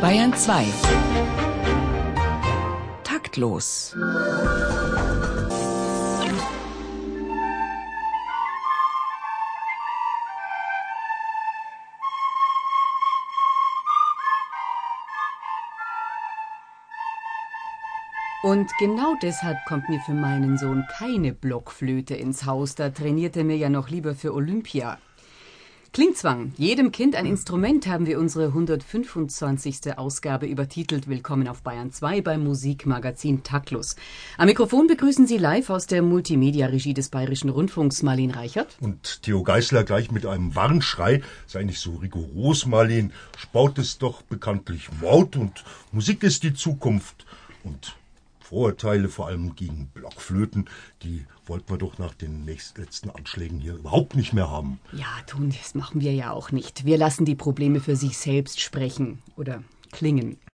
Bayern 2 Taktlos Und genau deshalb kommt mir für meinen Sohn keine Blockflöte ins Haus. Da trainiert er mir ja noch lieber für Olympia. Klingzwang. Jedem Kind ein Instrument haben wir unsere 125. Ausgabe übertitelt. Willkommen auf Bayern 2 beim Musikmagazin Taktlos. Am Mikrofon begrüßen Sie live aus der Multimedia-Regie des Bayerischen Rundfunks Marlene Reichert. Und Theo Geißler gleich mit einem Warnschrei. Sei nicht so rigoros, Marlene. Sport ist doch bekanntlich Mord und Musik ist die Zukunft. Und Vorurteile, vor allem gegen Blockflöten, die wollten wir doch nach den nächstletzten Anschlägen hier überhaupt nicht mehr haben. Ja, tun, das machen wir ja auch nicht. Wir lassen die Probleme für sich selbst sprechen oder klingen.